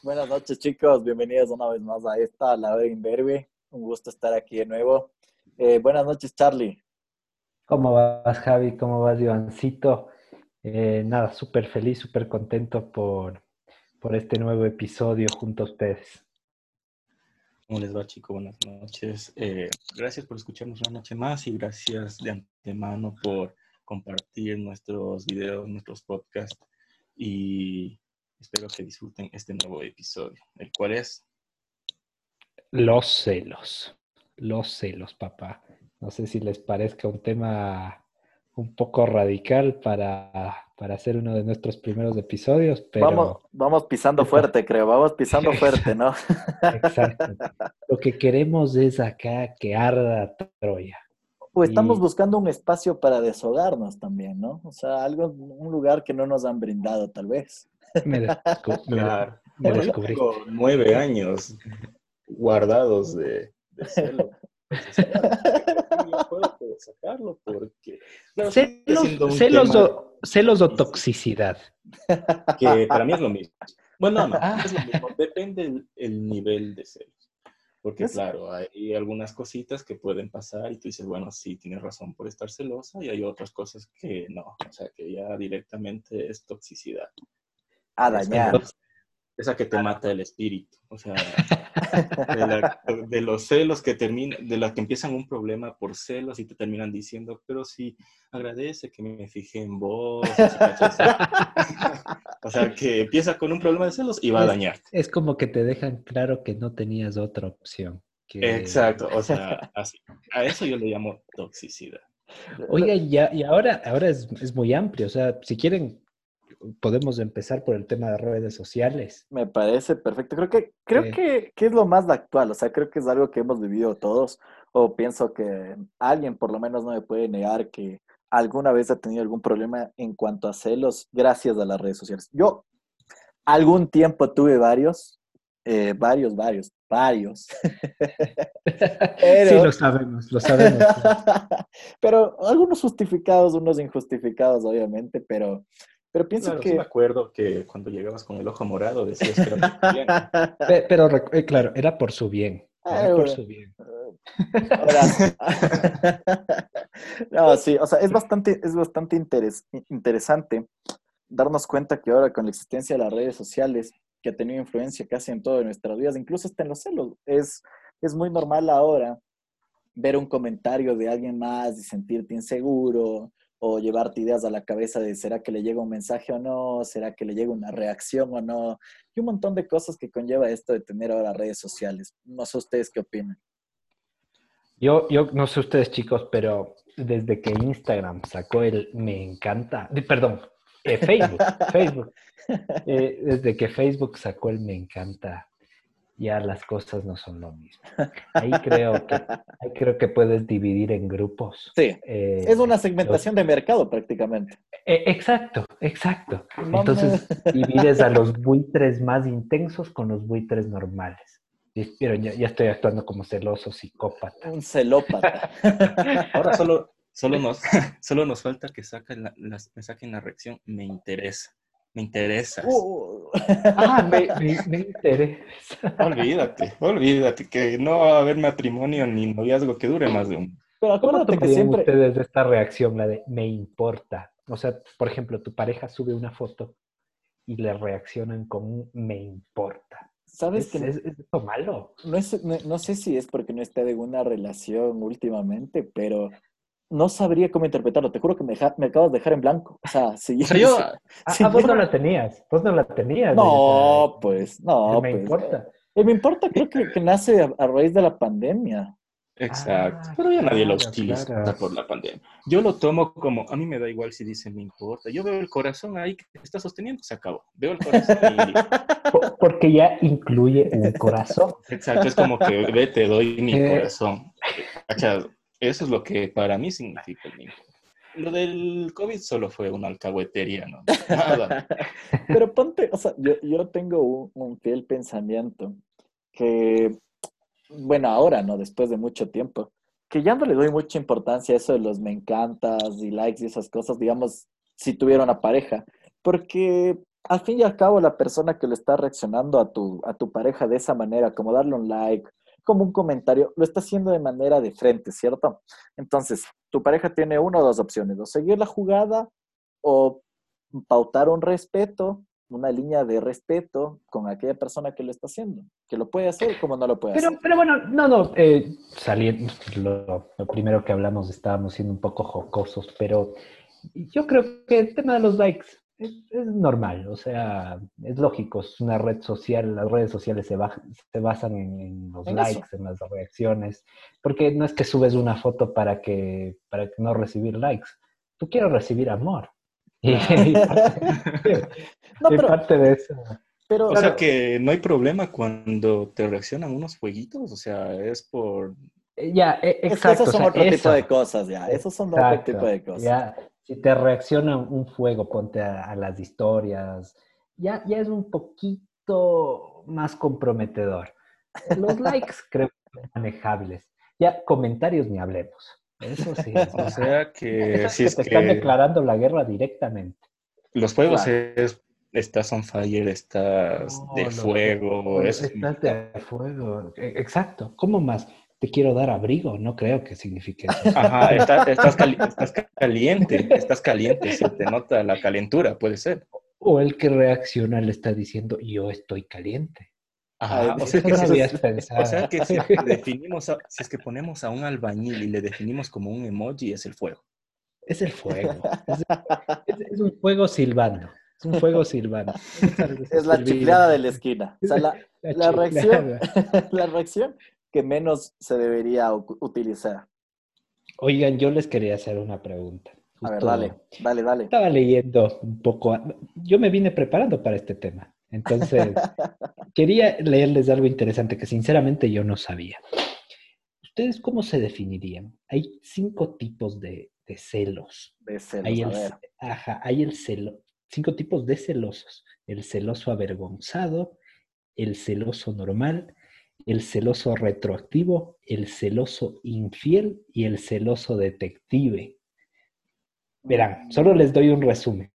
Buenas noches, chicos. Bienvenidos una vez más a esta, La Hora Inverbe. Un gusto estar aquí de nuevo. Eh, buenas noches, Charlie. ¿Cómo vas, Javi? ¿Cómo vas, Ivancito? Eh, nada, súper feliz, súper contento por, por este nuevo episodio junto a ustedes. ¿Cómo les va, chicos? Buenas noches. Eh, gracias por escucharnos una noche más y gracias de antemano por compartir nuestros videos, nuestros podcasts y espero que disfruten este nuevo episodio, el cual es... Los celos, los celos, papá. No sé si les parezca un tema un poco radical para, para hacer uno de nuestros primeros episodios, pero... Vamos, vamos pisando fuerte, creo, vamos pisando fuerte, ¿no? Exacto. Lo que queremos es acá que arda Troya. O estamos buscando un espacio para deshogarnos también, ¿no? O sea, algo, un lugar que no nos han brindado, tal vez. Me, claro. me descubrí. Tengo nueve años guardados de, de celo. no puedo sacarlo porque... celos, o, celos o toxicidad. Que para mí es lo mismo. Bueno, no, ah. es lo mismo. Depende el nivel de celos. Porque claro, hay algunas cositas que pueden pasar y tú dices, bueno, sí, tienes razón por estar celosa y hay otras cosas que no, o sea, que ya directamente es toxicidad. A dañar. Esa que te mata el espíritu, o sea, de, los celos que terminan, de las que empiezan un problema por celos y te terminan diciendo, pero sí, agradece que me fijé en vos. o sea, que empieza con un problema de celos y va a dañar. Es como que te dejan claro que no tenías otra opción. Exacto, o sea, a eso yo le llamo toxicidad. Oiga, ya, y ahora, ahora es, es, muy amplio, o sea, si quieren podemos empezar por el tema de redes sociales. Me parece perfecto. Creo que, creo que, que, es lo más actual. O sea, creo que es algo que hemos vivido todos. O pienso que alguien por lo menos no me puede negar que alguna vez ha tenido algún problema en cuanto a celos gracias a las redes sociales. Yo algún tiempo tuve varios, eh, varios, varios, varios. Sí, lo sabemos, lo sabemos. pero algunos justificados, unos injustificados, obviamente, pero pero pienso que... me acuerdo que cuando llegabas con el ojo morado decías que era por bien. Pero, eh, claro, era por su bien. Era por su bien. no, sí, o sea, es bastante, es bastante interesante darnos cuenta que ahora con la existencia de las redes sociales, que ha tenido influencia casi en todas nuestras vidas, incluso hasta en los celos, es, es muy normal ahora ver un comentario de alguien más y sentirte inseguro, o llevarte ideas a la cabeza de será que le llega un mensaje o no, será que le llega una reacción o no, y un montón de cosas que conlleva esto de tener ahora redes sociales. No sé ustedes qué opinan. Yo, yo no sé ustedes chicos, pero desde que Instagram sacó el me encanta, perdón, eh, Facebook, Facebook, eh, desde que Facebook sacó el me encanta, ya las cosas no son lo mismo. Ahí creo que, ahí creo que puedes dividir en grupos. Sí, eh, es una segmentación de mercado prácticamente. E, exacto, exacto. Entonces divides a los buitres más intensos con los buitres normales. Pero ya, estoy actuando como celoso psicópata. Un celópata. Ahora solo, solo, nos, solo nos falta que saquen la, me saquen la reacción, me interesa me interesas. Uh. Ah, me, me, interesa. Olvídate, olvídate, que no va a haber matrimonio ni noviazgo que dure más de un. Pero acuérdate que siempre. ustedes de esta reacción, la de me importa? O sea, por ejemplo, tu pareja sube una foto y le reaccionan con un me importa. ¿Sabes que es, es, esto malo? No, no, no, sé si es porque no está de una relación últimamente, pero no sabría cómo interpretarlo. Te juro que me, me acabas de dejar en blanco. O sea, sí. yo, ah, vos no la tenías. Vos no la tenías. No, pues, no. Me pues, importa. Eh, me importa, creo que, que nace a, raíz de la pandemia. Exacto. Ah, pero ya nadie lo utiliza por la pandemia. Yo lo tomo como, a mí me da igual si dicen me importa. Yo veo el corazón ahí que está sosteniendo, se acabó. Veo el corazón y... Porque ya incluye un corazón. Exacto, es como que ve, te doy mi eh, corazón. Eso es lo que para mí significa el niño. Lo del COVID solo fue una alcahuetería, ¿no? Nada. Pero ponte, o sea, yo, yo tengo un, fiel pensamiento que, bueno, ahora, ¿no? Después de mucho tiempo, que ya no le doy mucha importancia a eso de los me encantas y likes y esas cosas, digamos, si tuviera una pareja, porque al fin y al cabo la persona que le está reaccionando a tu, a tu pareja de esa manera, como darle un like, como un comentario, lo está haciendo de manera de frente, ¿cierto? Entonces, tu pareja tiene una o dos opciones, o seguir la jugada o pautar un respeto, una línea de respeto con aquella persona que lo está haciendo, que lo puede hacer como no lo puede pero, hacer. Pero bueno, no, no, eh, saliendo, lo, lo, primero que hablamos estábamos siendo un poco jocosos, pero yo creo que el tema de los likes es, es normal, o sea, es lógico, es una red social, las redes sociales se, se basan en, en los En likes, eso. en las reacciones, porque no es que subes una foto para que, para no recibir likes, tú quieres recibir amor. Y, y parte, No, pero, parte de eso. pero O sea que no hay problema cuando te reaccionan unos jueguitos, o sea, es por... Eh, Ya, es que exacto. esos son o sea, otro tipo eso. de cosas, ya. Esos son otro Exacto, tipo de cosas. Ya, si te reacciona un fuego, ponte a, a las historias, ya, ya es un poquito más comprometedor. Los likes creo que son manejables. Ya, comentarios ni hablemos. Eso sí. O sea que Eso si que es te están que declarando la guerra directamente. los juegos Claro. es, estás on fire, estás No, de fuego, es Estás de fuego. E- Exacto. ¿Cómo más? Te quiero dar abrigo. No creo que signifique eso. Ajá, está- estás, cali- estás caliente, estás caliente, se te nota la calentura, puede ser. O el que reacciona le está diciendo, yo estoy caliente. Ajá, o sea que No si, o sea que si es que definimos a- si es que ponemos a un albañil y le definimos como un emoji, es el fuego. Es el fuego. Es, es- es un fuego silbando. Es un fuego silbando. Es la chifleada de la esquina. O sea, la, La la reacción, chiflada. la reacción que menos se debería utilizar. Oigan, yo les quería hacer una pregunta. A ver, dale, dale, dale. Estaba leyendo un poco. Yo me vine preparando para este tema. Entonces, quería leerles algo interesante que sinceramente yo no sabía. ¿Ustedes cómo se definirían? Hay cinco tipos de, de celos. De celos, Hay a el, ver. ajá, hay el celo, cinco tipos de celosos. El celoso avergonzado, el celoso normal, el celoso retroactivo, el celoso infiel y el celoso detective. Verán, solo les doy un resumen.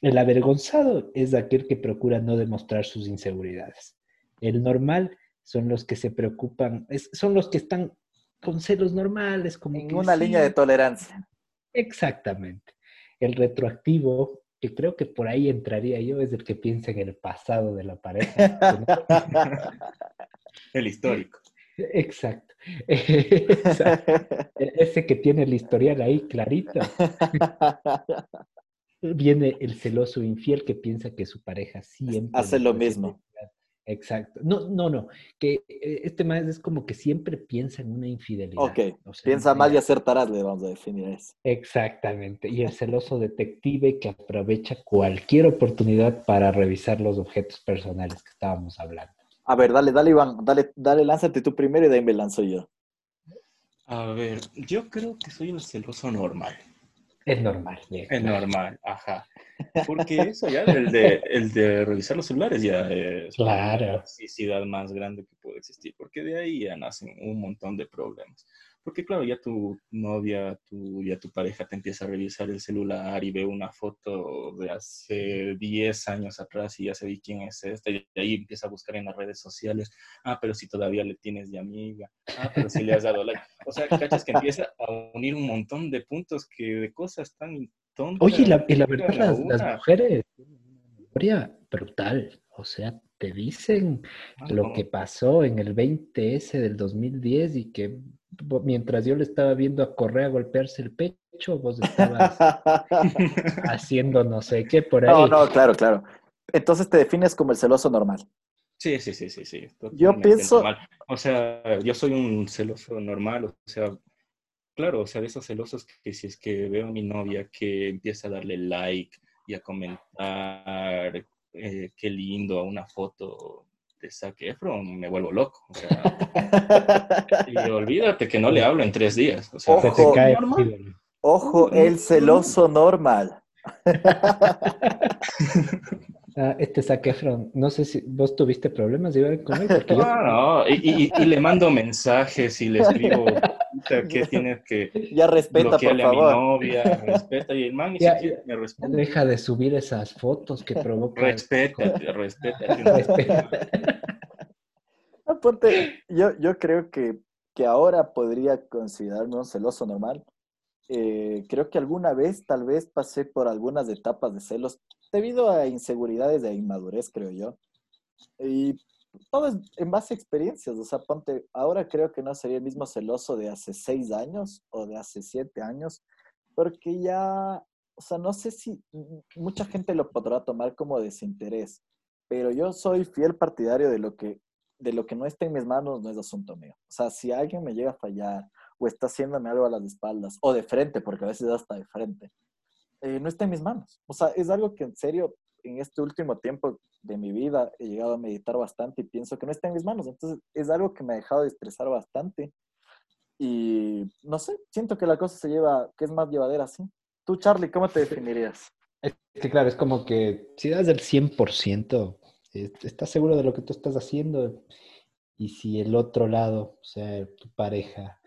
El avergonzado es aquel que procura no demostrar sus inseguridades. El normal son los que se preocupan, es- son los que están con celos normales, como En una sí, línea de tolerancia. Exactamente. El retroactivo, que creo que por ahí entraría yo, es el que piensa en el pasado de la pareja. El histórico. Exacto. Exacto. Ese que tiene el historial ahí clarito. Viene el celoso infiel que piensa que su pareja siempre Hace lo mismo. Exacto. No, no, no. Que eh, este más es como que siempre piensa en una infidelidad. Ok, O sea, Piensa mal y acertarás, le vamos a definir eso. Exactamente. Y el celoso detective que aprovecha cualquier oportunidad para revisar los objetos personales que estábamos hablando. A ver, dale, dale, Iván, dale, dale, lánzate tú primero y de ahí me lanzo yo. A ver, yo creo que soy el celoso normal. Es normal. bien. El normal, ajá. Porque eso ya, el de, el de revisar los celulares ya es Claro. la toxicidad más grande que puede existir, porque de ahí ya nacen un montón de problemas. Porque claro, ya tu novia, tu, ya tu pareja te empieza a revisar el celular y ve una foto de hace 10 años atrás y ya se ve quién es esta, y de ahí empieza a buscar en las redes sociales, ah, pero si todavía le tienes de amiga, ah, pero si le has dado like. O sea, cachas que empieza a unir un montón de puntos que de cosas tan tontas. Oye, y la, y la verdad, las, las mujeres tienen memoria brutal. O sea, te dicen Ah, lo no. que pasó en el 20S del 2010 y que mientras yo le estaba viendo a Correa golpearse el pecho, vos estabas haciendo no sé qué por ahí. No, no, claro, claro. Entonces te defines como el celoso normal. Sí, sí, sí, sí, sí. Yo pienso- normal. O sea, yo soy un celoso normal, o sea, claro, o sea, de esos celosos que si es que veo a mi novia que empieza a darle like y a comentar eh, qué lindo a una foto de Zac Efron, me vuelvo loco. O sea, y olvídate que no le hablo en tres días. O sea, Se cae normal. Ojo, el celoso normal. Ah, este Zac Efron, no sé si vos tuviste problemas Iván, con él, porque yo No, no, y, y- y le mando mensajes y le escribo que tienes que Ya respeta, por bloquearle a mi favor. novia, respeta, y el man ni Ya, siquiera me responde. Deja de subir esas fotos que provocan. Respeta. Ah, ponte, yo, yo creo que, que ahora podría considerarme un celoso normal. Eh, creo que alguna vez, tal vez, pasé por algunas etapas de celos debido a inseguridades e inmadurez, creo yo. Y todo es en base a experiencias. O sea, ponte, ahora creo que no sería el mismo celoso de hace seis años o de hace siete años, porque ya, o sea, no sé si mucha gente lo podrá tomar como desinterés, pero yo soy fiel partidario de lo que de lo que no está en mis manos no es asunto mío. O sea, si alguien me llega a fallar o está haciéndome algo a las espaldas o de frente, porque a veces hasta de frente, eh, no está en mis manos. O sea, es algo que en serio en este último tiempo de mi vida he llegado a meditar bastante y pienso que no está en mis manos. Entonces es algo que me ha dejado de estresar bastante. Y no sé, siento que la cosa se lleva, que es más llevadera así. Tú, Charlie, ¿cómo te definirías? Es que claro, es como que si das el 100%, eh, estás seguro de lo que tú estás haciendo y si el otro lado, o sea, tu pareja,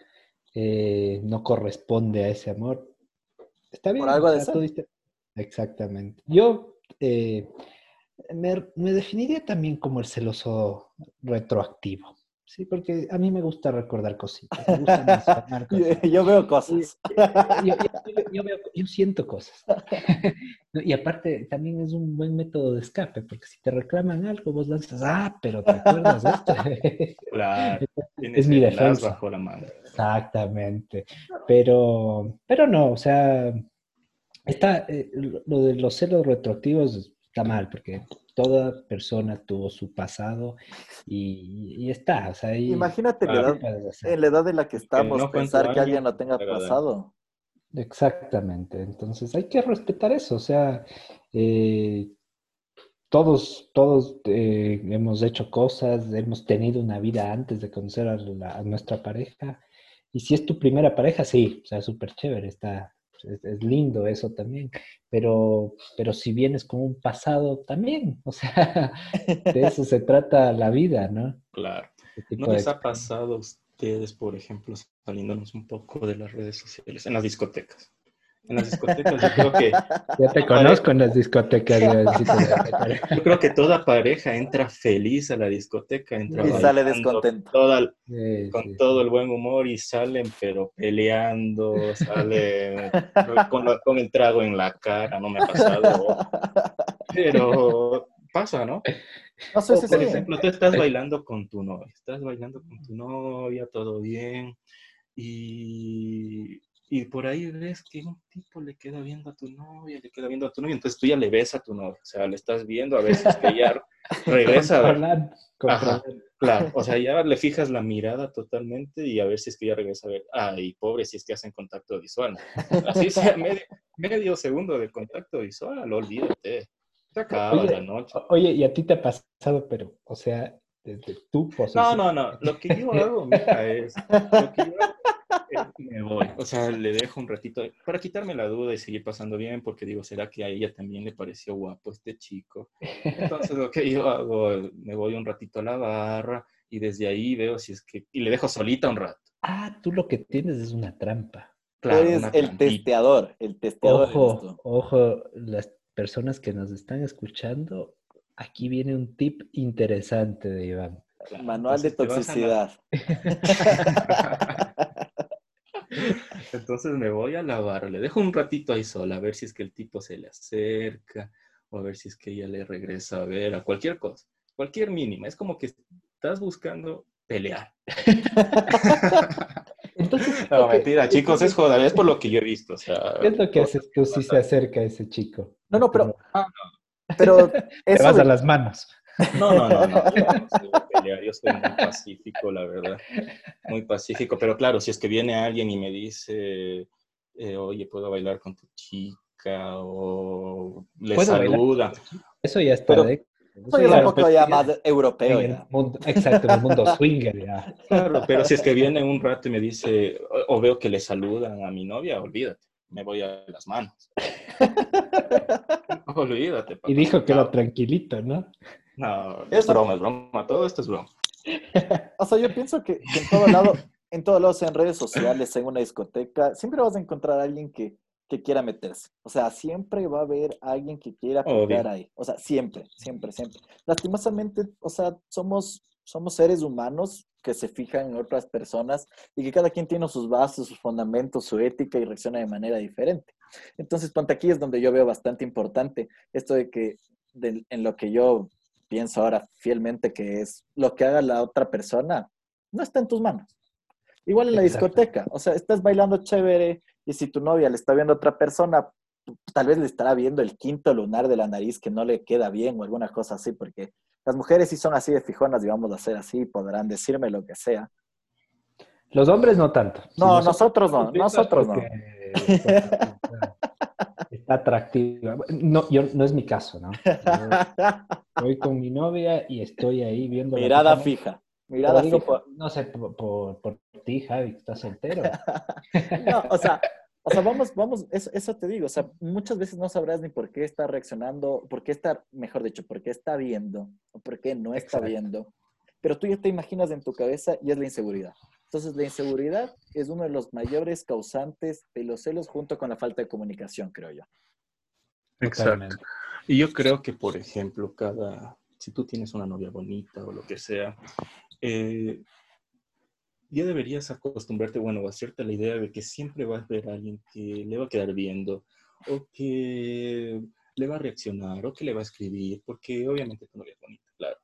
eh, no corresponde a ese amor, está bien. Por algo de ser. Exactamente. Yo eh, me, me definiría también como el celoso retroactivo, ¿sí? Porque a mí me gusta recordar cositas, me gusta Yo, cosas. yo veo cosas. Yo, yo- yo veo- yo siento cosas. Y aparte, también es un buen método de escape, porque si te reclaman algo, vos lanzas, ah, pero ¿te acuerdas de esto? Claro, Es mi defensa. bajo la manga. Exactamente. Pero, pero no, o sea, está, eh, lo de los celos retroactivos está mal, porque toda persona tuvo su pasado y, y está, o sea, ahí Imagínate la edad, en la edad en la que estamos, no pensar que alguien lo tenga pasado. Exactamente, entonces hay que respetar eso, o sea, eh, todos, todos eh, hemos hecho cosas, hemos tenido una vida antes de conocer a, la- a nuestra pareja, y si es tu primera pareja, sí, o sea, súper chévere, está, es, es lindo eso también, pero, pero si vienes con un pasado también, o sea, de eso se trata la vida, ¿no? Claro. ¿No de les ha pasado a ustedes, por ejemplo, saliéndonos un poco de las redes sociales, en las discotecas? En las discotecas yo creo que Ya te conozco en las discotecas. yo creo que toda pareja entra feliz a la discoteca, entra Y sale descontento. toda- Sí, con sí, todo el buen humor y salen pero peleando, salen con, la- con el trago en la cara, no me ha pasado, pero pasa, ¿no? No sé O, si por sí. ejemplo, tú estás bailando con tu novia, estás bailando con tu novia, todo bien, y, y por ahí ves que un tipo le queda viendo a tu novia, le queda viendo a tu novia, entonces tú ya le ves a tu novia, o sea, le estás viendo a ver si es que ella regresa, Controlando, Ajá. controlando. claro, o sea, ya le fijas la mirada totalmente y a ver si es que ella regresa a ver, ay, pobre, si es que hacen contacto visual, así sea medio, medio segundo de contacto visual, olvídate, se acaba Oye, la noche. Oye, y a ti te ha pasado, pero, o sea, desde tu No, posición. no, no. Lo que yo hago, mija, es. Lo que yo hago me voy. O sea, le dejo un ratito para quitarme la duda y seguir pasando bien, porque digo, ¿será que a ella también le pareció guapo este chico? Entonces, lo que yo hago, me voy un ratito a la barra y desde ahí veo si es que. Y le dejo solita un rato. Ah, tú lo que tienes es una trampa. Claro, Eres el trampita. testeador, el testeador. Ojo, ojo, las personas que nos están escuchando, aquí viene un tip interesante de Iván. Claro, Manual de toxicidad. Entonces me voy a lavar, le dejo un ratito ahí sola, a ver si es que el tipo se le acerca, o a ver si es que ella le regresa a ver, a cualquier cosa, cualquier mínima. Es como que estás buscando pelear. Entonces, No, mentira, chicos, es joda, es por lo que yo he visto. O sea, ¿qué es lo que haces tú si se acerca ese chico? No, no, pero- Ah, Pero Te vas de- a las manos. No, no, no, no, yo no soy muy pacífico, la verdad, muy pacífico, pero claro, si es que viene alguien y me dice, eh, oye, ¿puedo bailar con tu chica? O le saluda. Eso ya está Pero- de... eso ya es Claro, un poco ya más europeo. ya. mundo, exacto, en el mundo swinger ya. Claro, pero si es que viene un rato y me dice, o, o veo que le saludan a mi novia, olvídate, me voy a las manos. olvídate. papá. Y dijo que era tranquilito, ¿no? No, es broma, es broma, todo esto es broma. O sea, yo pienso que, que en todo lado, en todos lados, en redes sociales, en una discoteca, siempre vas a encontrar a alguien que, que quiera meterse. O sea, siempre va a haber alguien que quiera pegar ahí. O sea, siempre, siempre, siempre. Lastimosamente, o sea, somos, somos seres humanos que se fijan en otras personas y que cada quien tiene sus bases, sus fundamentos, su ética y reacciona de manera diferente. Entonces, ponte aquí es donde yo veo bastante importante esto de que en lo que yo pienso ahora fielmente que es lo que haga la otra persona, no está en tus manos. Igual en la discoteca, o sea, estás bailando chévere y si tu novia le está viendo a otra persona, tal vez le estará viendo el quinto lunar de la nariz que no le queda bien o alguna cosa así, porque las mujeres sí son así de fijonas y vamos a hacer así, podrán decirme lo que sea. Los hombres no tanto. No, nosotros, no, nosotros no. atractiva. No, yo, no es mi caso, ¿no? Voy con mi novia y estoy ahí viendo. Mirada fija. Mirada fija. no sé, por, por, ti, Javi, que estás soltero. no, o sea, o sea, vamos, vamos, eso, eso, te digo, o sea, muchas veces no sabrás ni por qué está reaccionando, por qué está, mejor dicho, por qué está viendo o por qué no está viendo, pero tú ya te imaginas en tu cabeza y es la inseguridad. Entonces, la inseguridad es uno de los mayores causantes de los celos junto con la falta de comunicación, creo yo. Exacto. Y yo creo que, por ejemplo, cada, si tú tienes una novia bonita o lo que sea, eh, ya deberías acostumbrarte, bueno, o hacerte la idea de que siempre va a haber alguien que le va a quedar viendo o que le va a reaccionar o que le va a escribir, porque obviamente tu novia es bonita, claro.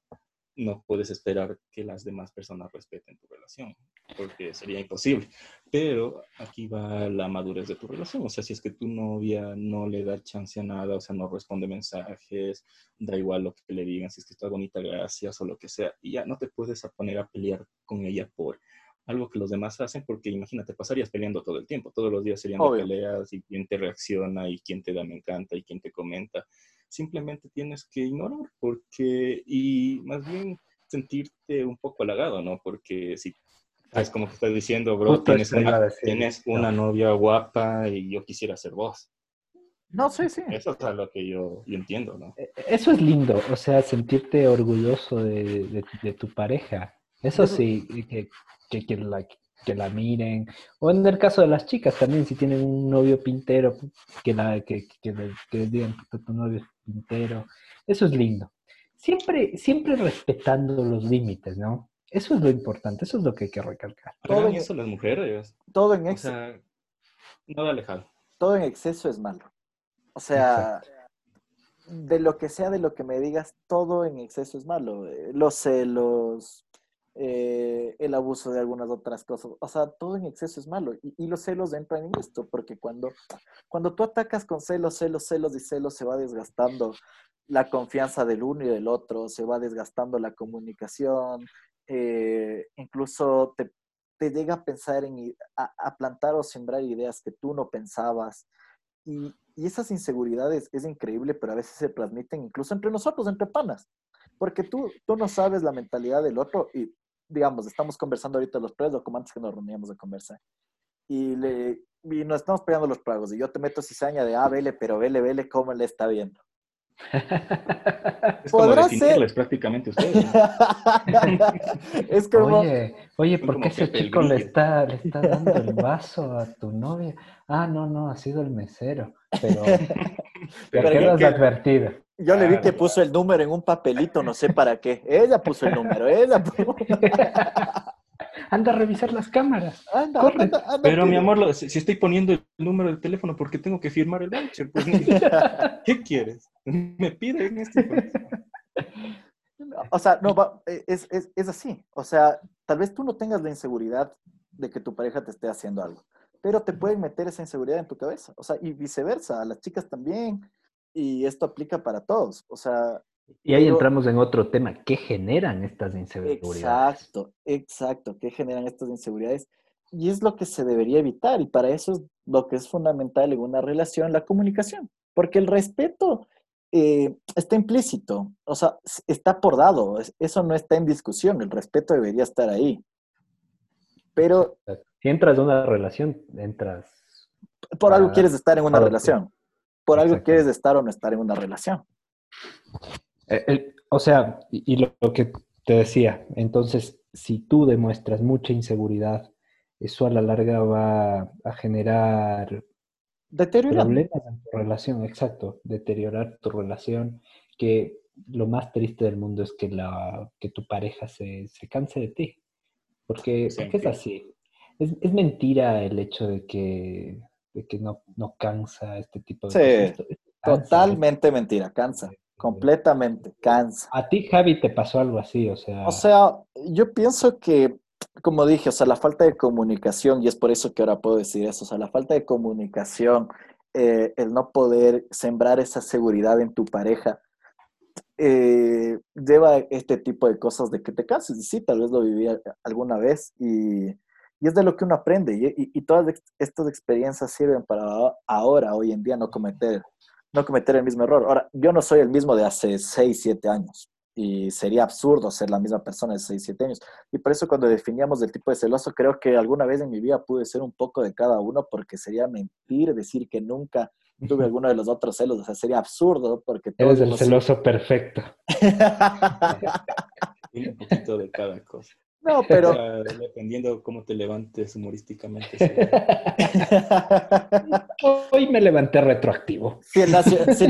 No puedes esperar que las demás personas respeten tu relación, porque sería imposible. Pero aquí va la madurez de tu relación. O sea, si es que tu novia no le da chance a nada, o sea, no responde mensajes, da igual lo que le digan, si es que está bonita, gracias o lo que sea, y ya no te puedes poner a pelear con ella por algo que los demás hacen, porque imagínate, pasarías peleando todo el tiempo, todos los días serían peleas y quién te reacciona y quién te da me encanta y quién te comenta. Simplemente tienes que ignorar porque, y más bien sentirte un poco halagado, ¿no? Porque si es como que estás diciendo, bro, tienes, una, tienes una novia guapa y yo quisiera ser vos. No, sí, sí. Eso es lo que yo, entiendo, ¿no? E, e, eso es lindo, o sea, sentirte orgulloso de, de tu pareja. Eso sí, que, que, que, la, que la miren. O en el caso de las chicas también, si tienen un novio pintero, que, la, que, que, digan que tu novio es pintero. Eso es lindo. Siempre, siempre respetando los límites, ¿no? Eso es lo importante, eso es lo que hay que recalcar. Todo en eso las mujeres. Todo en exceso. O sea, nada alejado. Todo en exceso es malo. O sea, de lo que sea, de lo que me digas, todo en exceso es malo. Los celos, eh, el abuso de algunas otras cosas. O sea, todo en exceso es malo. Y, los celos entran en esto, porque cuando, cuando tú atacas con celos, celos, celos y celos, se va desgastando la confianza del uno y del otro, se va desgastando la comunicación, eh, incluso te, te, llega a pensar en a, plantar o sembrar ideas que tú no pensabas. Y, y esas inseguridades es increíble, pero a veces se transmiten incluso entre nosotros, entre panas porque tú, tú no sabes la mentalidad del otro y digamos, estamos conversando ahorita los precios, como antes que nos reuníamos de conversar. Y, le, y nos estamos pegando los pagos. Y yo te meto cizaña de, ah, vele, pero vele, vele cómo le está viendo. es como definirles prácticamente ustedes. es como... Oye, oye, ¿por qué ese chico le está, le está dando el vaso a tu novia? Ah, no, no, ha sido el mesero. Pero, pero ¿qué lo has advertido? Yo le vi que puso el número en un papelito, no sé para qué. Ella puso el número, ella puso... Anda a revisar las cámaras. Anda, Pero mi amor, si estoy poniendo el número del teléfono, ¿por qué tengo que firmar el voucher? Pues, ¿Qué quieres? Me piden esto. O sea, no, es, es, es así. O sea, tal vez tú no tengas la inseguridad de que tu pareja te esté haciendo algo, pero te pueden meter esa inseguridad en tu cabeza. O sea, y viceversa, a las chicas también y esto aplica para todos. O sea. Y ahí entramos en otro tema. ¿Qué generan estas inseguridades? Exacto, exacto. ¿Qué generan estas inseguridades? Y es lo que se debería evitar. Y para eso es lo que es fundamental en una relación, la comunicación. Porque el respeto eh, está implícito. O sea, está por dado. Eso no está en discusión. El respeto debería estar ahí. Pero. Si entras en una relación, entras. Por algo quieres estar en una relación por algo quieres estar o no estar en una relación. Eh, o sea, y, lo, que te decía, entonces, si tú demuestras mucha inseguridad eso a la larga va a generar problemas en tu relación, exacto, deteriorar tu relación, que lo más triste del mundo es que, la, que tu pareja se, se canse de ti, porque, porque es así. Es, es, mentira el hecho de que, de que no, no cansa este tipo de cosas. totalmente mentira, cansa. Completamente, cansa. A ti, Javi, te pasó algo así, o sea. O sea, yo pienso que, como dije, o sea, la falta de comunicación, y es por eso que ahora puedo decir eso, o sea, la falta de comunicación, eh, el no poder sembrar esa seguridad en tu pareja, eh, lleva este tipo de cosas de que te canses. Y sí, tal vez lo viví alguna vez y, y es de lo que uno aprende. Y, y, y, todas estas experiencias sirven para ahora, hoy en día, no cometer no cometer el mismo error. Ahora, yo no soy el mismo de hace 6, 7 años y sería absurdo ser la misma persona de 6, 7 años. Y por eso cuando definíamos el tipo de celoso, creo que alguna vez en mi vida pude ser un poco de cada uno porque sería mentir decir que nunca tuve alguno de los otros celos. O sea, sería absurdo porque... Eres el celoso perfecto. un poquito de cada cosa. No, pero. dependiendo cómo te levantes humorísticamente. hoy me levanté retroactivo. Si el,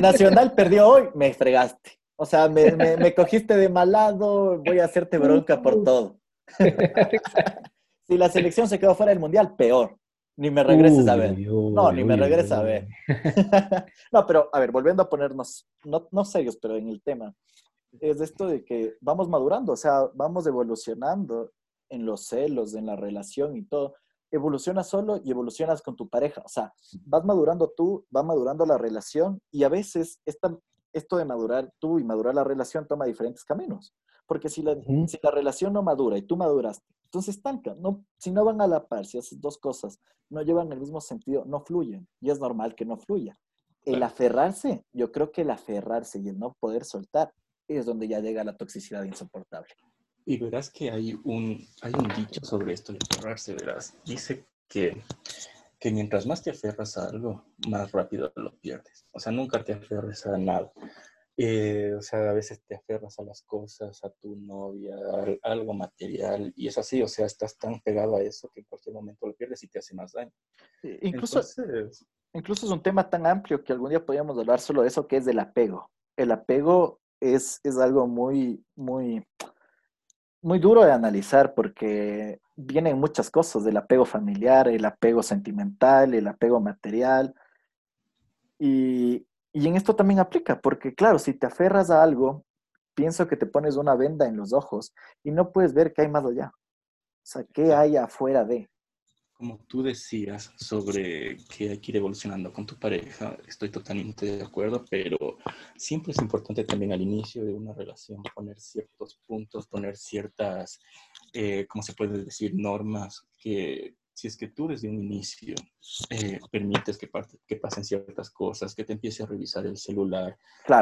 Nacional perdió hoy, me fregaste. O sea, me, me, cogiste de mal lado, voy a hacerte bronca por todo. si la selección se quedó fuera del mundial, peor. Ni me regreses a ver. no, ni me regreses a ver. no, pero a ver, volviendo a ponernos, no, no serios, pero en el tema es esto de que vamos madurando, o sea, vamos evolucionando en los celos, en la relación y todo. Evolucionas solo y evolucionas con tu pareja. O sea, vas madurando tú, va madurando la relación y a veces esta, esto de madurar tú y madurar la relación toma diferentes caminos. Porque si la, si la relación no madura y tú maduras, entonces estanca. No, si no van a la par, si haces dos cosas, no llevan el mismo sentido, no fluyen. Y es normal que no fluya. El aferrarse, yo creo que el aferrarse y el no poder soltar es donde ya llega la toxicidad insoportable. Y verás que hay un, hay un dicho sobre esto de aferrarse, verás. Dice que, que mientras más te aferras a algo, más rápido lo pierdes. O sea, nunca te aferres a nada. Eh, o sea, a veces te aferras a las cosas, a tu novia, a algo material, y es así, o sea, estás tan pegado a eso que en cualquier momento lo pierdes y te hace más daño. Incluso, incluso es un tema tan amplio que algún día podríamos hablar solo de eso, que es del apego. El apego es, algo muy, muy, muy duro de analizar porque vienen muchas cosas del apego familiar, el apego sentimental, el apego material. Y, y en esto también aplica, porque claro, si te aferras a algo, pienso que te pones una venda en los ojos y no puedes ver qué hay más allá. O sea, qué hay afuera de como tú decías sobre que hay que ir evolucionando con tu pareja, estoy totalmente de acuerdo, pero siempre es importante también al inicio de una relación poner ciertos puntos, poner ciertas, eh, ¿cómo se puede decir?, normas que si es que tú desde un inicio eh, permites que, que, pasen ciertas cosas, que te empiece a revisar el celular,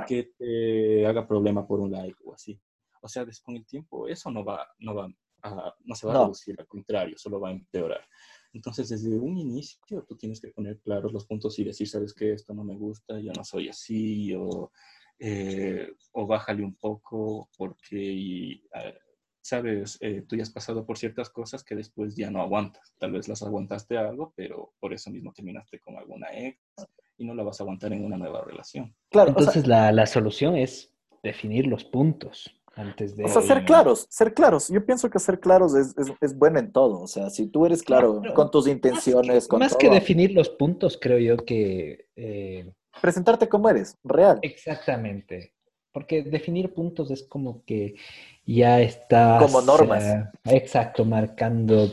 que te haga problema por un like o así. O sea, con el tiempo eso no va, no va a, no se va a reducir, al contrario, solo va a empeorar. Entonces, desde un inicio, tú tienes que poner claros los puntos y decir, sabes que esto no me gusta, yo no soy así, o, eh, o bájale un poco, porque, ah, sabes, eh, tú ya has pasado por ciertas cosas que después ya no aguantas. Tal vez las aguantaste algo, pero por eso mismo terminaste con alguna ex y no la vas a aguantar en una nueva relación. Claro, entonces la, la solución es definir los puntos. Antes de... O sea, ser claros, ser claros. Yo pienso que ser claros es, es, es bueno en todo. O sea, si tú eres claro con tus intenciones, más que, con Más que definir los puntos, creo yo que... Eh... Presentarte como eres, real. Exactamente. Porque definir puntos es como que ya está... Como normas. exacto, marcando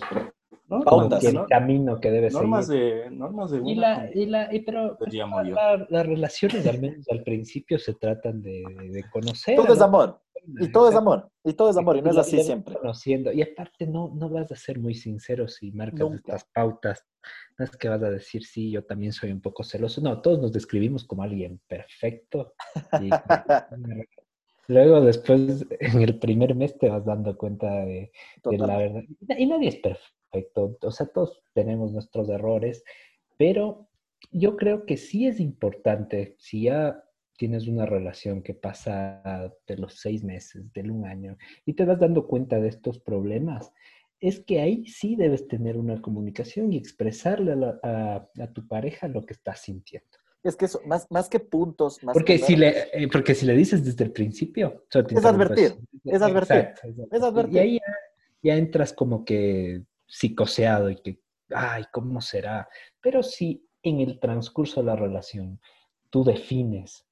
pautas, el camino que debe normas seguir. De, normas de y la, y la, y pero la, las relaciones, al menos al principio, se tratan de, de conocer. Todo es amor. Y todo es amor. Y todo es amor. Y no es así siempre. Conociendo. Y aparte, no, no vas a ser muy sincero si marcas estas pautas. No es que vas a decir, sí, yo también soy un poco celoso. No, todos nos describimos como alguien perfecto. Y Luego, después, en el primer mes te vas dando cuenta de, de la verdad. Y nadie es perfecto o sea, todos tenemos nuestros errores, pero yo creo que sí es importante, si ya tienes una relación que pasa de los seis meses, del un año, y te vas dando cuenta de estos problemas, es que ahí sí debes tener una comunicación y expresarle a, tu pareja lo que estás sintiendo. Es que eso, más, más que puntos, más porque, si le, eh, porque si le dices desde el principio... es advertir, es advertir, es advertir. Y ahí ya, entras como que psicoseado y que, ay, ¿cómo será? Pero si en el transcurso de la relación tú defines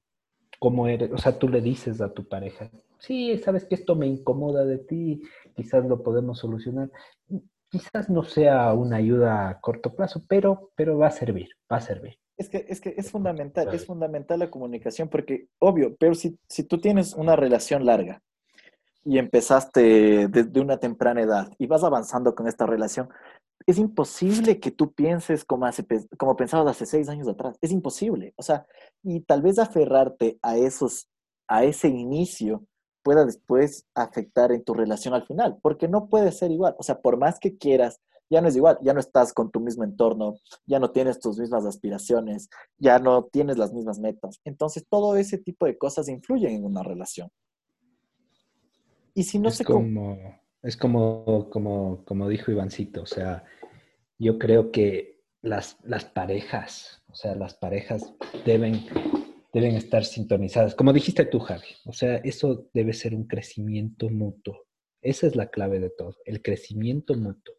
cómo eres, o sea, tú le dices a tu pareja, sí, sabes que esto me incomoda de ti, quizás lo podemos solucionar. Quizás no sea una ayuda a corto plazo, pero, pero va a servir, va a servir. Es que, es que es fundamental, es fundamental la comunicación, porque obvio, pero si, si tú tienes una relación larga y empezaste desde una temprana edad y vas avanzando con esta relación, es imposible que tú pienses como, hace, como pensabas hace seis años atrás. Es imposible. O sea, y tal vez aferrarte a esos, a ese inicio pueda después afectar en tu relación al final, porque no puede ser igual. O sea, por más que quieras, ya no es igual, ya no estás con tu mismo entorno, ya no tienes tus mismas aspiraciones, ya no tienes las mismas metas. Entonces, todo ese tipo de cosas influyen en una relación. Y si no es como, es como, como, como dijo Ivancito, o sea, yo creo que las, las parejas, o sea, las parejas deben deben estar sintonizadas. Como dijiste tú, Javi, o sea, eso debe ser un crecimiento mutuo. Esa es la clave de todo, el crecimiento mutuo.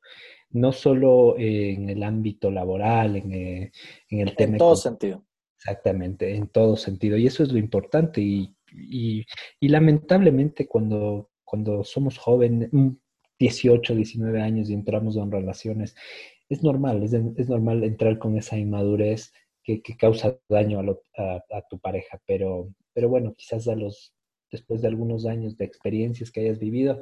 No solo en el ámbito laboral, en, eh, el tema... En todo sentido. Exactamente, en todo sentido. Y eso es lo importante. Y, lamentablemente cuando, cuando somos jóvenes, 18, 19 años y entramos en relaciones, es normal, es, normal entrar con esa inmadurez que, causa daño a, tu pareja, pero, pero bueno, quizás a los, después de algunos años de experiencias que hayas vivido,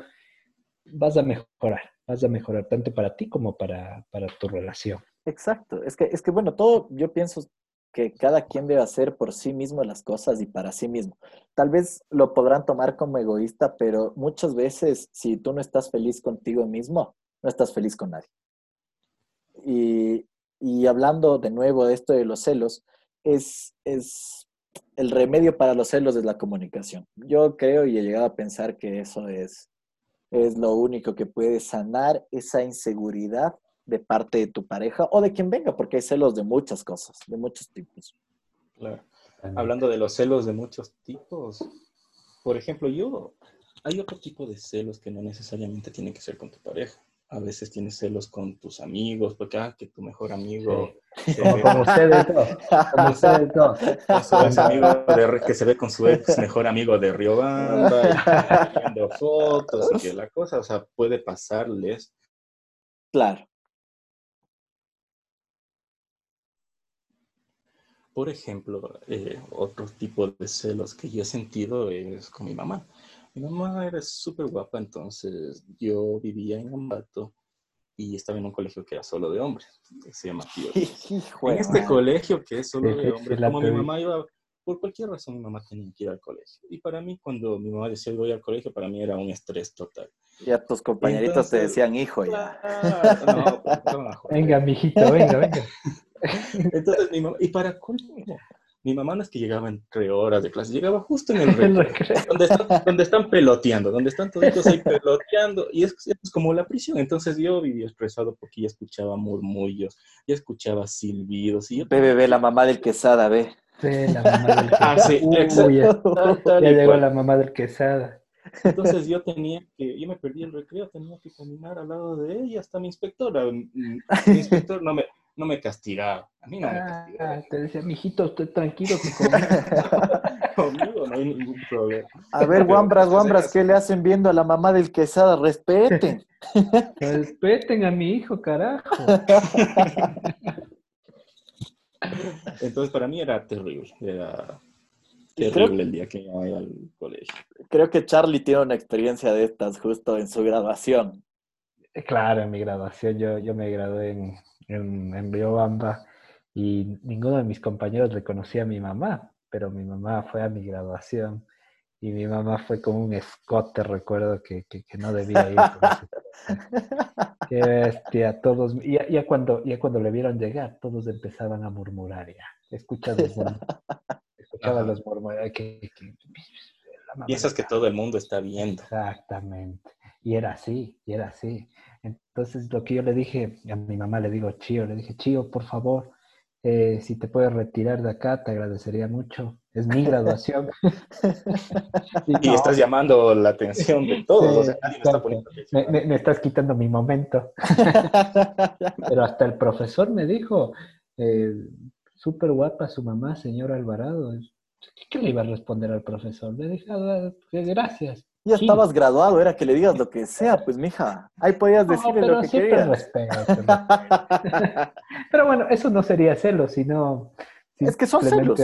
vas a mejorar, vas a mejorar tanto para ti como para, para tu relación. Exacto, es que, es que bueno, todo yo pienso que cada quien debe hacer por sí mismo las cosas y para sí mismo. Tal vez lo podrán tomar como egoísta, pero muchas veces si tú no estás feliz contigo mismo, no estás feliz con nadie. Y, y hablando de nuevo de esto de los celos, es, es el remedio para los celos es la comunicación. Yo creo y he llegado a pensar que eso es, es lo único que puede sanar esa inseguridad de parte de tu pareja o de quien venga, porque hay celos de muchas cosas, de muchos tipos. Claro. Hablando de los celos de muchos tipos, por ejemplo, yo, hay otro tipo de celos que no necesariamente tienen que ser con tu pareja a veces tienes celos con tus amigos, porque, ah, que tu mejor amigo... como, ustedes dos, como ustedes dos. amigo que se ve con su ex mejor amigo de Riobamba, viendo fotos, y que la cosa, o sea, puede pasarles. Claro. Por ejemplo, eh, otro tipo de celos que yo he sentido es con mi mamá. Mi mamá era súper guapa, entonces yo vivía en Ambato y estaba en un colegio que era solo de hombres, que se llama Tío. en este colegio que es solo de hombres, como mi mamá iba, por cualquier razón mi mamá tenía que ir al colegio. Y para mí, cuando mi mamá decía voy al colegio, para mí era un estrés total. Ya tus compañeritos te decían hijo ya. venga, mijito, venga, venga. Entonces mi mamá, y para colmo, mi mamá no es que llegaba entre horas de clase, llegaba justo en el recreo, donde, están, donde están peloteando, donde están todos ahí peloteando, y es, es, como la prisión. Entonces yo vivía estresado porque ya escuchaba murmullos, ya escuchaba silbidos. Y yo... Ve, la mamá del quesada, ve. Sí, la mamá del quesada. Ah, sí, ya, ya llegó la mamá del quesada. Entonces yo tenía que, yo me perdí el recreo, tenía que caminar al lado de ella hasta mi inspectora. Mi inspector no me, no me castigaba. A mí no me castigaba. Ah, te decía, mijito, usted tranquilo que conmigo no hay ningún problema. A ver, guambras, guambras, ¿qué le hacen viendo a la mamá del quesada? Respeten. Respeten a mi hijo, carajo. Entonces, para mí era terrible. Era terrible el día que iba al colegio. Creo que Charlie tiene una experiencia de estas justo en su graduación. Claro, en mi graduación yo, yo me gradué en, en, en Riobamba y ninguno de mis compañeros le conocía a mi mamá, pero mi mamá fue a mi graduación y mi mamá fue como un escote, recuerdo que, que, no debía ir. Qué bestia, todos, ya, ya, cuando, ya cuando le vieron llegar, todos empezaban a murmurar ya. Escucha los, escuchaba los murmuros. Que, que, Piensas que todo el mundo está viendo. Exactamente. Y era así, y era así. Entonces lo que yo le dije, a mi mamá le digo, Chío, le dije, Chío, por favor, eh, si te puedes retirar de acá, te agradecería mucho. Es mi graduación. y, estás llamando la atención de todos. me, estás quitando mi momento. Pero hasta el profesor me dijo, eh, súper guapa su mamá, señor Alvarado. ¿Qué le iba a responder al profesor? Le dije, ah, gracias. Ya estabas graduado, era que le digas lo que sea, pues mija, ahí podías decirle lo que querías. Respeto, pero bueno, eso no sería celos, sino... Es que son celos.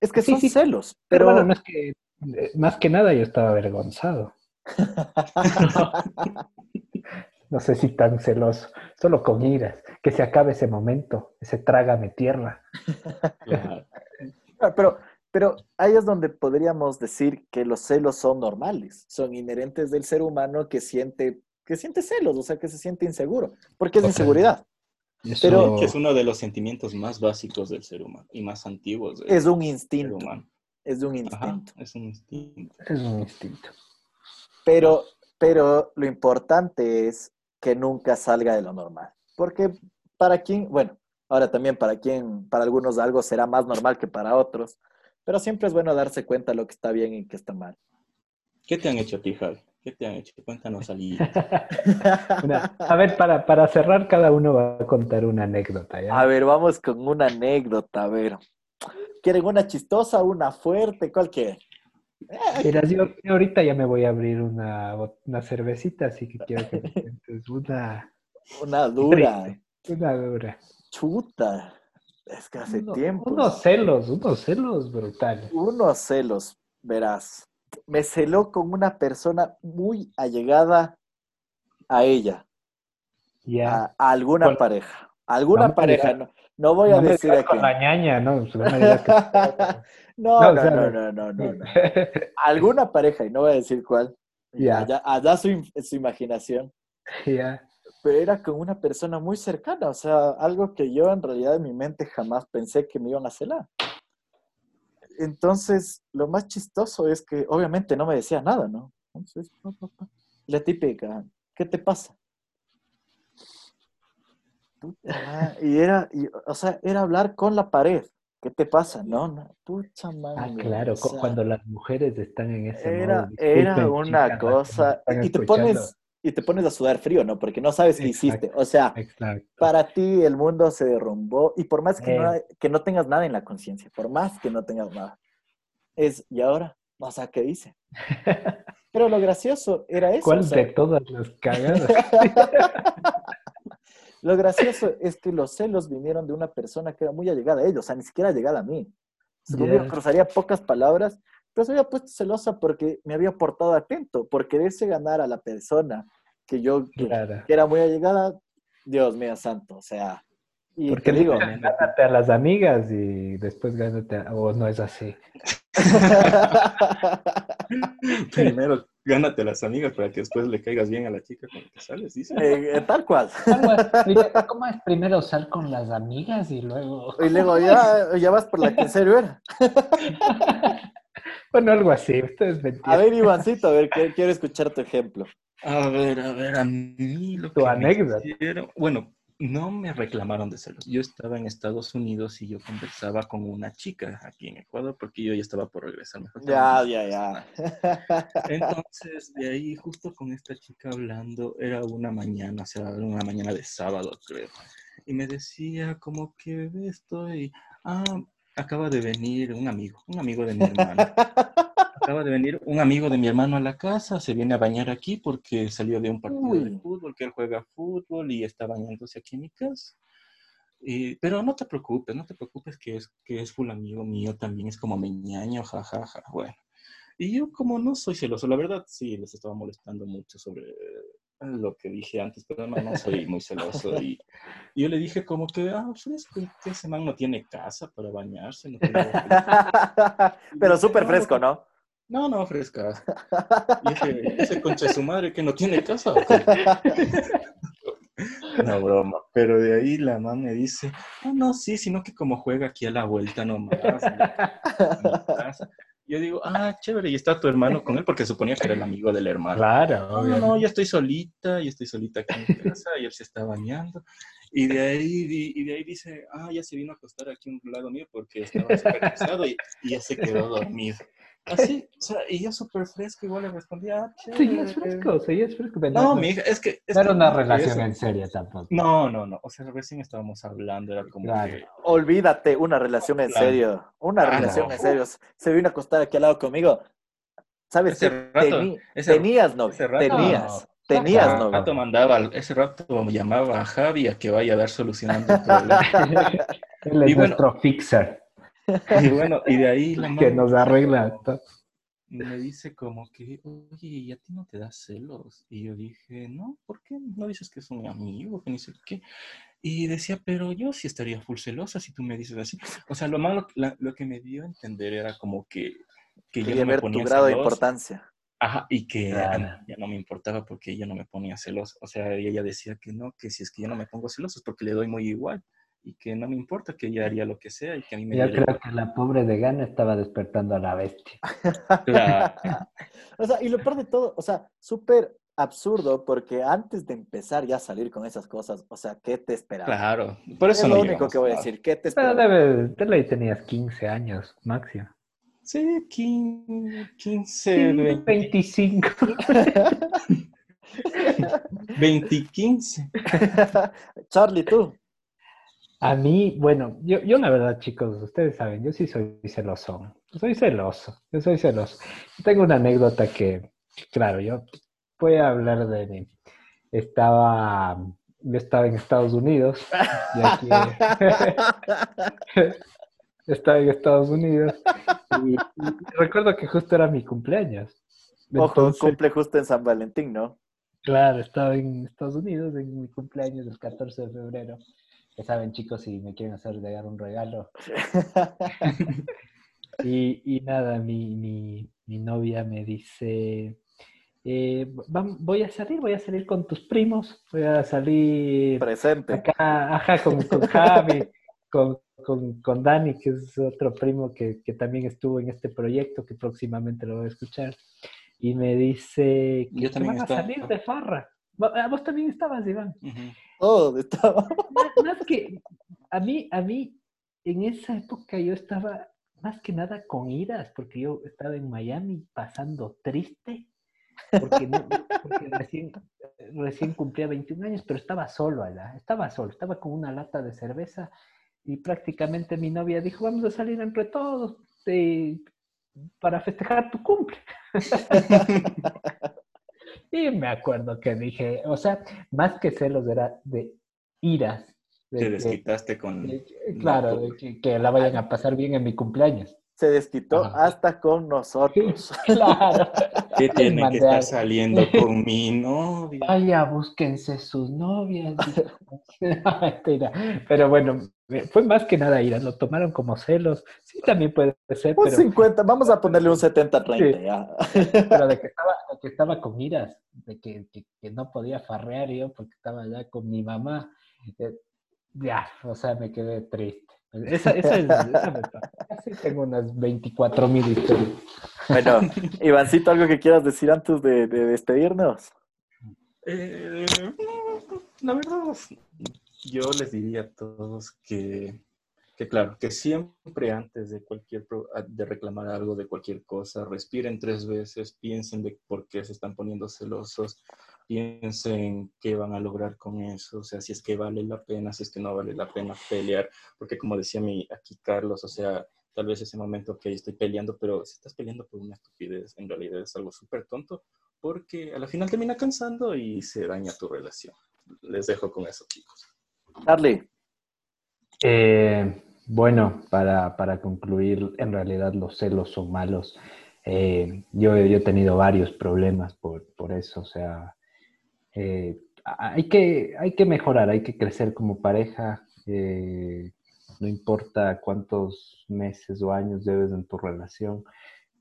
Es que son celos. Pero... bueno, no es que, eh, más que nada yo estaba avergonzado. no sé si tan celoso, solo con iras, que se acabe ese momento, ese trágame tierra. Pero pero ahí es donde podríamos decir que los celos son normales, son inherentes del ser humano que siente, que siente celos, o sea, que se siente inseguro, porque es inseguridad. Pero es uno de los sentimientos más básicos del ser humano y más antiguos. es un instinto. Humano. Es un instinto. es un instinto. Es un instinto. Pero, pero lo importante es que nunca salga de lo normal. Porque para quien, bueno, ahora también para quien, para algunos algo será más normal que para otros, pero siempre es bueno darse cuenta de lo que está bien y que está mal. ¿Qué te han hecho a ti, Javi? ¿Qué te han hecho? Cuéntanos allí. a ver, para, para cerrar, cada uno va a contar una anécdota. A ver, vamos con una anécdota. A ver. ¿Quieren una chistosa, una fuerte? ¿Cuál quieren? Mira, yo, ahorita ya me voy a abrir una, una cervecita, así que quiero que me una... Una dura. Una dura. Chuta. Es que hace tiempo. Unos celos, unos celos brutales. Unos celos, verás. Me celó con una persona muy allegada a ella. Ya. A, alguna pareja. Alguna pareja, no, no, voy a decir a quién. la ñaña, ¿no? no, no, no, no, no, no, no, Alguna pareja, y no voy a decir cuál. Ya. Allá, su, su imaginación. Ya pero era con una persona muy cercana, o sea, algo que yo en realidad en mi mente jamás pensé que me iban a celar. Entonces, lo más chistoso es que obviamente no me decía nada, ¿no? Entonces, la típica, ¿qué te pasa? Y era, o sea, era hablar con la pared. ¿Qué te pasa? No, no, pucha madre. Ah, claro, cuando las mujeres están en ese era, modo. Era una cosa. Y te pones, y te pones a sudar frío, ¿no? Porque no sabes qué hiciste. O sea, para ti el mundo se derrumbó y por más que, no, eh. que no tengas nada en la conciencia, por más que no tengas nada, es, ¿y ahora? O sea, ¿qué hice? Pero lo gracioso era eso. ¿Cuál de todas las cagadas? lo gracioso es que los celos vinieron de una persona que era muy allegada a ellos, o sea, ni siquiera llegada a mí. Se cruzaría pocas palabras, pero se había puesto celosa porque me había portado atento, por quererse ganar a la persona que yo, que, era muy allegada, Dios mío santo, o sea. Y porque digo, gánate a las amigas y después gánate a, o no es así. Primero gánate a las amigas para que después le caigas bien a la chica con la que sales, dice. Eh, eh, tal cual. ¿Cómo es primero sal con las amigas y luego? Y luego ya, ya vas por la que era. Bueno, algo así, ustedes A ver, Ivancito, a ver, quiero escuchar tu ejemplo. A ver, a ver, a mí lo tu anécdota. bueno, no me reclamaron de celos. Yo estaba en Estados Unidos y yo conversaba con una chica aquí en Ecuador porque yo ya estaba por regresar. Mejor ya, ya, ya. Entonces, de ahí, justo con esta chica hablando, era una mañana, o sea, una mañana de sábado, creo. Y me decía como que estoy, ah, acaba de venir un amigo, un amigo de mi hermano. acaba de venir un amigo de mi hermano a la casa, se viene a bañar aquí porque salió de un partido de fútbol, que él juega fútbol y está bañándose aquí en mi casa. pero no te preocupes, no te preocupes que es, que es full amigo mío, también es como meñaño, jajaja, bueno. Y yo como no soy celoso, la verdad sí les estaba molestando mucho sobre lo que dije antes, pero no, no soy muy celoso. Y, yo le dije como que, ah, fresco, que ese man no tiene casa para bañarse. No pero súper fresco, ¿no? No, no, fresca. Y dije, ese concha de su madre que no tiene casa. Una broma. Pero de ahí la man me dice, no, no, sí, sino que como juega aquí a la vuelta nomás. Yo digo, ah, chévere, y está tu hermano con él porque suponía que era el amigo del hermano. Claro, No, no, no, yo estoy solita, yo estoy solita aquí en casa y él se está bañando. Y de ahí, y de ahí dice, ah, ya se vino a acostar aquí a un lado mío porque estaba súper cansado y, y ya se quedó dormido. Así, o sea, y yo súper fresco igual le respondía, ah, Seguías fresco, seguías fresco. pero No, mi hija, es que... es no era una no, relación eso- en serio tampoco. No, no, no, o sea, recién estábamos hablando, era como Claro. que... Olvídate, una relación en Claro. serio. Una relación no. en serio. Se vino a acostar aquí al lado conmigo. ¿Sabes Ese qué? rato, Tení- ese- tenías ese rato- tenías. No. Tenías novia. rato mandaba, ese rato llamaba a Javi a que vaya a dar solucionando el problema. Él es Y bueno- nuestro fixer, Y bueno, y de ahí la que nos arregla todo. me dice como que, oye, ¿y a ti no te da celos? Y yo dije, no, ¿por qué? No dices que es un amigo, que ni sé qué. Y decía, pero yo sí estaría full celosa si tú me dices así. O sea, lo malo, la- lo que me dio a entender era como que, que yo Quería no me ver tu ponía grado de importancia. Ajá, y que ya, no me importaba porque ella no me ponía celoso. O sea, ella decía que no, que si es que yo no me pongo celoso es porque le doy muy igual y que no me importa que ella haría lo que sea y que a mí me Yo creo que la pobre de Gana estaba despertando a la bestia. Claro. O sea, y lo peor de todo, o sea, súper absurdo porque antes de empezar ya a salir con esas cosas, o sea, ¿qué te esperaba? Claro, por eso Es no lo único que voy a decir. ¿Qué te Pero esperaba? debe, de ley tenías 15 años máximo. Sí, 15, 15 Sí, 20, 25. 20, 15. Charlie, tú. A mí, bueno, yo, yo la verdad, chicos, ustedes saben, yo sí soy celoso. Soy celoso, yo soy celoso. Tengo una anécdota que, claro, yo voy a hablar de mí. Estaba, yo estaba en Estados Unidos y aquí, estaba en Estados Unidos y, y recuerdo que justo era mi cumpleaños. Ojo, Entonces, cumple justo en San Valentín, ¿no? Claro, estaba en Estados Unidos en mi cumpleaños el 14 de febrero. Ya saben, chicos, si me quieren hacer llegar un regalo. Y, y nada, mi, mi, mi novia me dice, eh, voy a salir, voy a salir con tus primos, voy a salir Presente. acá, ajá, con, con Javi, con, con, con Dani, que es otro primo que, que también estuvo en este proyecto, que próximamente lo voy a escuchar. Y me dice que Yo también van a salir de farra. Ah, Vos también estabas, Iván. Ujú. Oh, estaba. Más, más que a mí, a mí, en esa época yo estaba más que nada con iras, porque yo estaba en Miami pasando triste, porque, no- porque recién, recién cumplía 21 años, pero estaba solo allá, estaba solo, estaba con una lata de cerveza y prácticamente mi novia dijo, vamos a salir entre todos eh, para festejar tu cumple. Y me acuerdo que dije, o sea, más que celos era de iras. de Te que- desquitaste con... de claro, de que, que la vayan a pasar bien en mi cumpleaños. Se desquitó Ajá. hasta con nosotros. Claro. ¿Qué tiene que estar saliendo con mi novia? Vaya, búsquense sus novias. Pero bueno, fue más que nada ira, lo tomaron como celos. Sí, también puede ser, Un pero, 50, vamos a ponerle un 70-30 Sí. ya. pero de, que estaba, de que estaba con iras, de que, que- que no podía farrear yo porque estaba ya con mi mamá. eh, ya, o sea, me quedé triste. Esa, esa es, esa me pasa. Casi tengo unas 24 mil historias. Bueno, Ivancito, ¿algo que quieras decir antes de, de despedirnos? Eh, la verdad, yo les diría a todos que, que, claro, que siempre antes de cualquier de reclamar algo de cualquier cosa, respiren tres veces, piensen de por qué se están poniendo celosos, piensen qué van a lograr con eso, o sea, si es que vale la pena, si es que no vale la pena pelear, porque como decía mi aquí Carlos, o sea, tal vez ese momento que estoy peleando, pero si estás peleando por una estupidez, en realidad es algo súper tonto, porque a la final termina cansando y se daña tu relación. Les dejo con eso, chicos. Charlie, Eh, bueno, para, para concluir, en realidad los celos son malos. Eh, yo, yo he tenido varios problemas por, por eso, o sea, eh, hay, que, hay que mejorar, hay que crecer como pareja, eh, no importa cuántos meses o años debes en tu relación,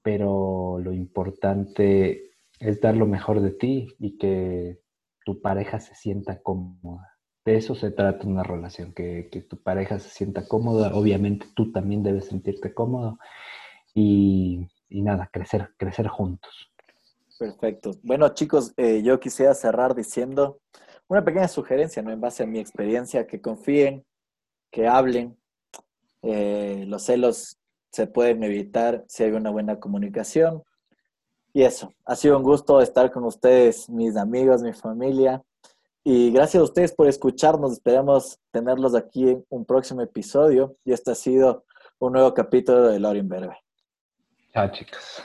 pero lo importante es dar lo mejor de ti y que tu pareja se sienta cómoda. De eso se trata una relación, que, que tu pareja se sienta cómoda. Obviamente tú también debes sentirte cómodo. Y, y nada, crecer, crecer juntos. Perfecto. Bueno, chicos, eh, yo quisiera cerrar diciendo una pequeña sugerencia, ¿no? En base a mi experiencia, que confíen, que hablen. Eh, los celos se pueden evitar si hay una buena comunicación. Y eso, ha sido un gusto estar con ustedes, mis amigos, mi familia. Y gracias a ustedes por escucharnos. Esperamos tenerlos aquí en un próximo episodio. Y este ha sido un nuevo capítulo de Lorin Verde. Chao, chicos.